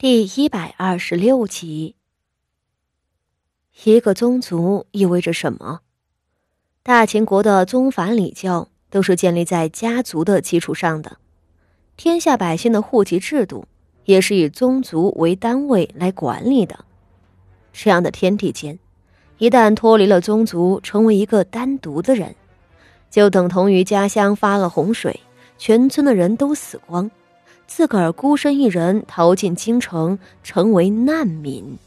第一百二十六集。一个宗族意味着什么？大秦国的宗法礼教都是建立在家族的基础上的，天下百姓的户籍制度也是以宗族为单位来管理的。这样的天地间，一旦脱离了宗族，成为一个单独的人，就等同于家乡发了洪水，全村的人都死光。自个儿孤身一人逃进京城，成为难民。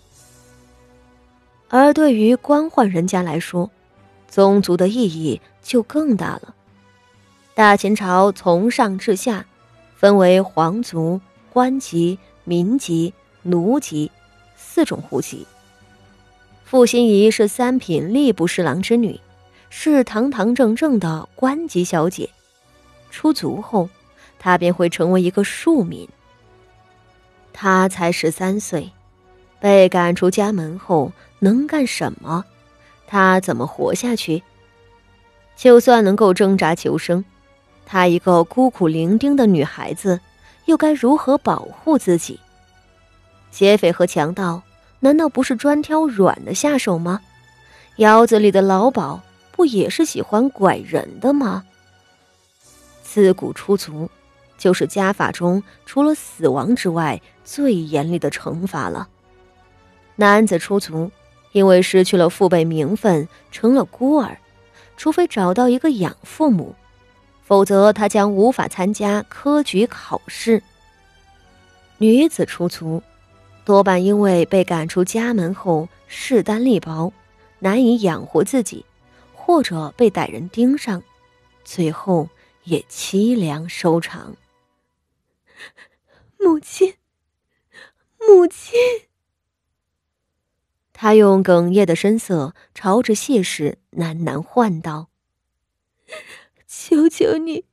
而对于官宦人家来说，宗族的意义就更大了。大秦朝从上至下，分为皇族、官籍、民籍、奴籍四种户籍。傅心怡是三品吏部侍郎之女，是堂堂正正的官级小姐。出族后。他便会成为一个庶民。他才十三岁，被赶出家门后能干什么？他怎么活下去？就算能够挣扎求生，她一个孤苦伶仃的女孩子，又该如何保护自己？劫匪和强盗难道不是专挑软的下手吗？窑子里的老鸨不也是喜欢拐人的吗？自古出族。就是家法中除了死亡之外最严厉的惩罚了。男子出族，因为失去了父辈名分，成了孤儿，除非找到一个养父母，否则他将无法参加科举考试。女子出族，多半因为被赶出家门后势单力薄，难以养活自己，或者被歹人盯上，最后也凄凉收场。母亲，母亲。他用哽咽的声色朝着谢氏喃喃唤道：“求求你，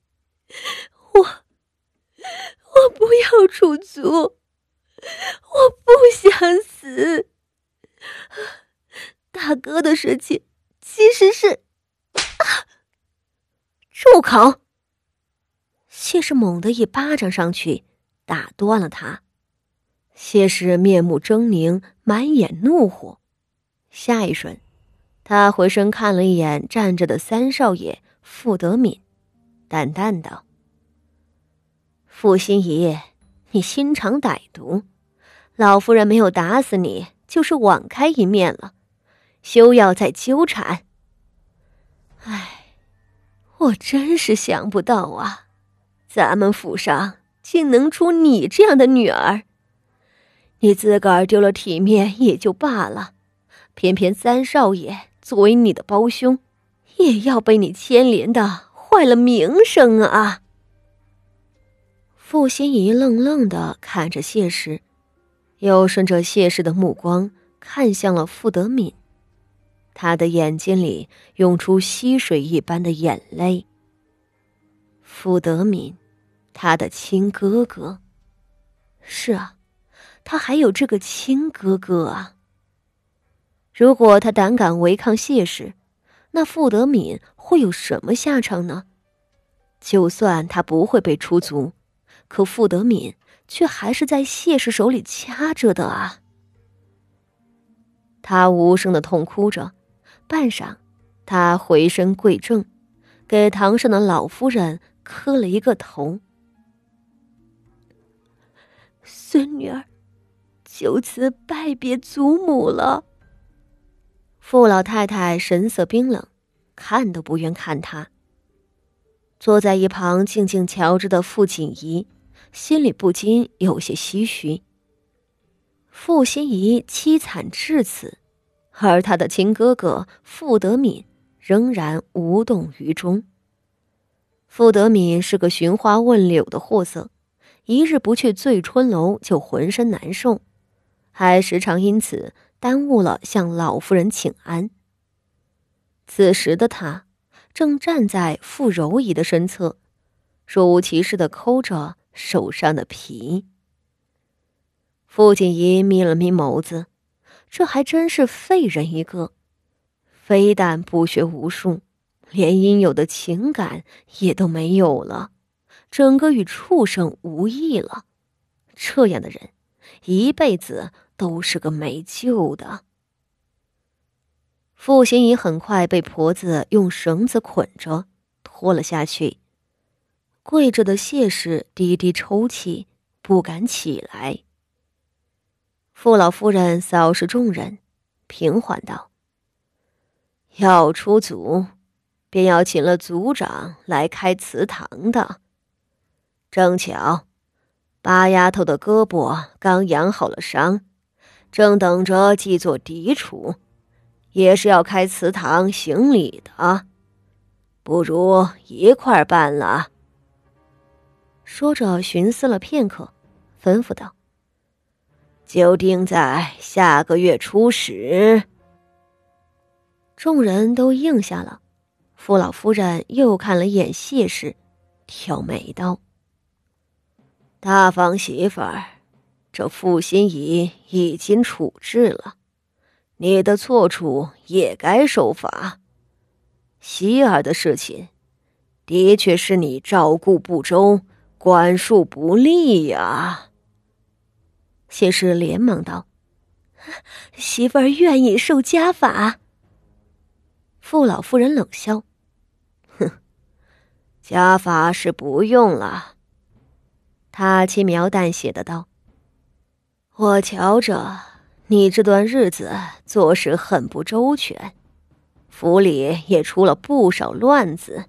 我，我不要出族，我不想死。大哥的事情其实是……住口！”谢氏猛地一巴掌上去，打断了他。谢氏面目狰狞，满眼怒火。下一瞬，他回身看了一眼站着的三少爷傅德敏，淡淡道：“傅心怡，你心肠歹毒，老夫人没有打死你，就是网开一面了，休要再纠缠。”哎，我真是想不到啊！咱们府上竟能出你这样的女儿，你自个儿丢了体面也就罢了，偏偏三少爷作为你的胞兄，也要被你牵连的坏了名声啊！傅心怡愣愣的看着谢氏，又顺着谢氏的目光看向了傅德敏，他的眼睛里涌出溪水一般的眼泪。傅德敏，他的亲哥哥。是啊，他还有这个亲哥哥啊。如果他胆敢违抗谢氏，那傅德敏会有什么下场呢？就算他不会被出族，可傅德敏却还是在谢氏手里掐着的啊。他无声的痛哭着，半晌，他回身跪正，给堂上的老夫人。磕了一个头，孙女儿就此拜别祖母了。傅老太太神色冰冷，看都不愿看他。坐在一旁静静瞧着的傅锦仪，心里不禁有些唏嘘。傅心怡凄惨至此，而他的亲哥哥傅德敏仍然无动于衷。傅德敏是个寻花问柳的货色，一日不去醉春楼就浑身难受，还时常因此耽误了向老夫人请安。此时的他正站在傅柔仪的身侧，若无其事的抠着手上的皮。傅锦仪眯了眯眸子，这还真是废人一个，非但不学无术。连应有的情感也都没有了，整个与畜生无异了。这样的人，一辈子都是个没救的。傅心怡很快被婆子用绳子捆着拖了下去，跪着的谢氏低低抽泣，不敢起来。傅老夫人扫视众人，平缓道：“要出族，便要请了族长来开祠堂的。正巧，八丫头的胳膊刚养好了伤，正等着祭做嫡出，也是要开祠堂行礼的。不如一块办了。”说着，寻思了片刻，吩咐道。就定在下个月初十。众人都应下了。傅老夫人又看了一眼谢氏，挑眉道：“大房媳妇儿，这傅心怡已经处置了，你的错处也该受罚。希儿的事情，的确是你照顾不周，管束不力呀。”谢氏连忙道：“ 媳妇儿愿意受家法。”傅老夫人冷笑：“哼，家法是不用了。”他轻描淡写的道：“我瞧着你这段日子做事很不周全，府里也出了不少乱子。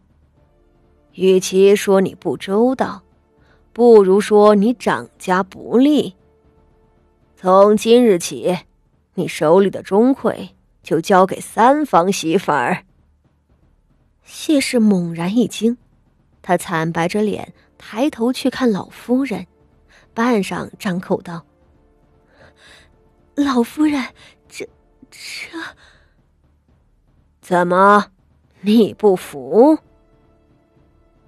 与其说你不周到，不如说你掌家不利。”从今日起，你手里的钟馗就交给三房媳妇儿。谢氏猛然一惊，他惨白着脸抬头去看老夫人，半晌张口道：“老夫人，这这……怎么，你不服？”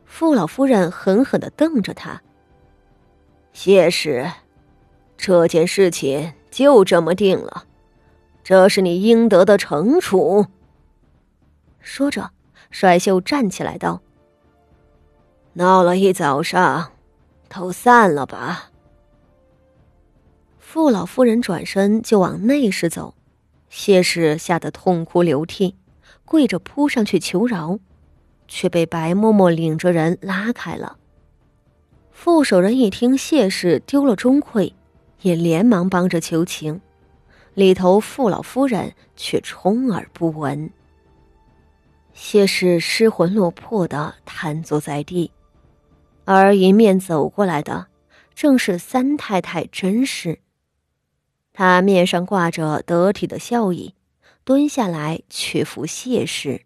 傅老夫人狠狠的瞪着他。谢氏。这件事情就这么定了，这是你应得的惩处。说着，甩袖站起来道：“闹了一早上，都散了吧。”傅老夫人转身就往内室走，谢氏吓得痛哭流涕，跪着扑上去求饶，却被白嬷嬷领着人拉开了。傅守仁一听谢氏丢了钟馗。也连忙帮着求情，里头傅老夫人却充耳不闻。谢氏失魂落魄的瘫坐在地，而迎面走过来的正是三太太甄氏。她面上挂着得体的笑意，蹲下来屈服谢氏。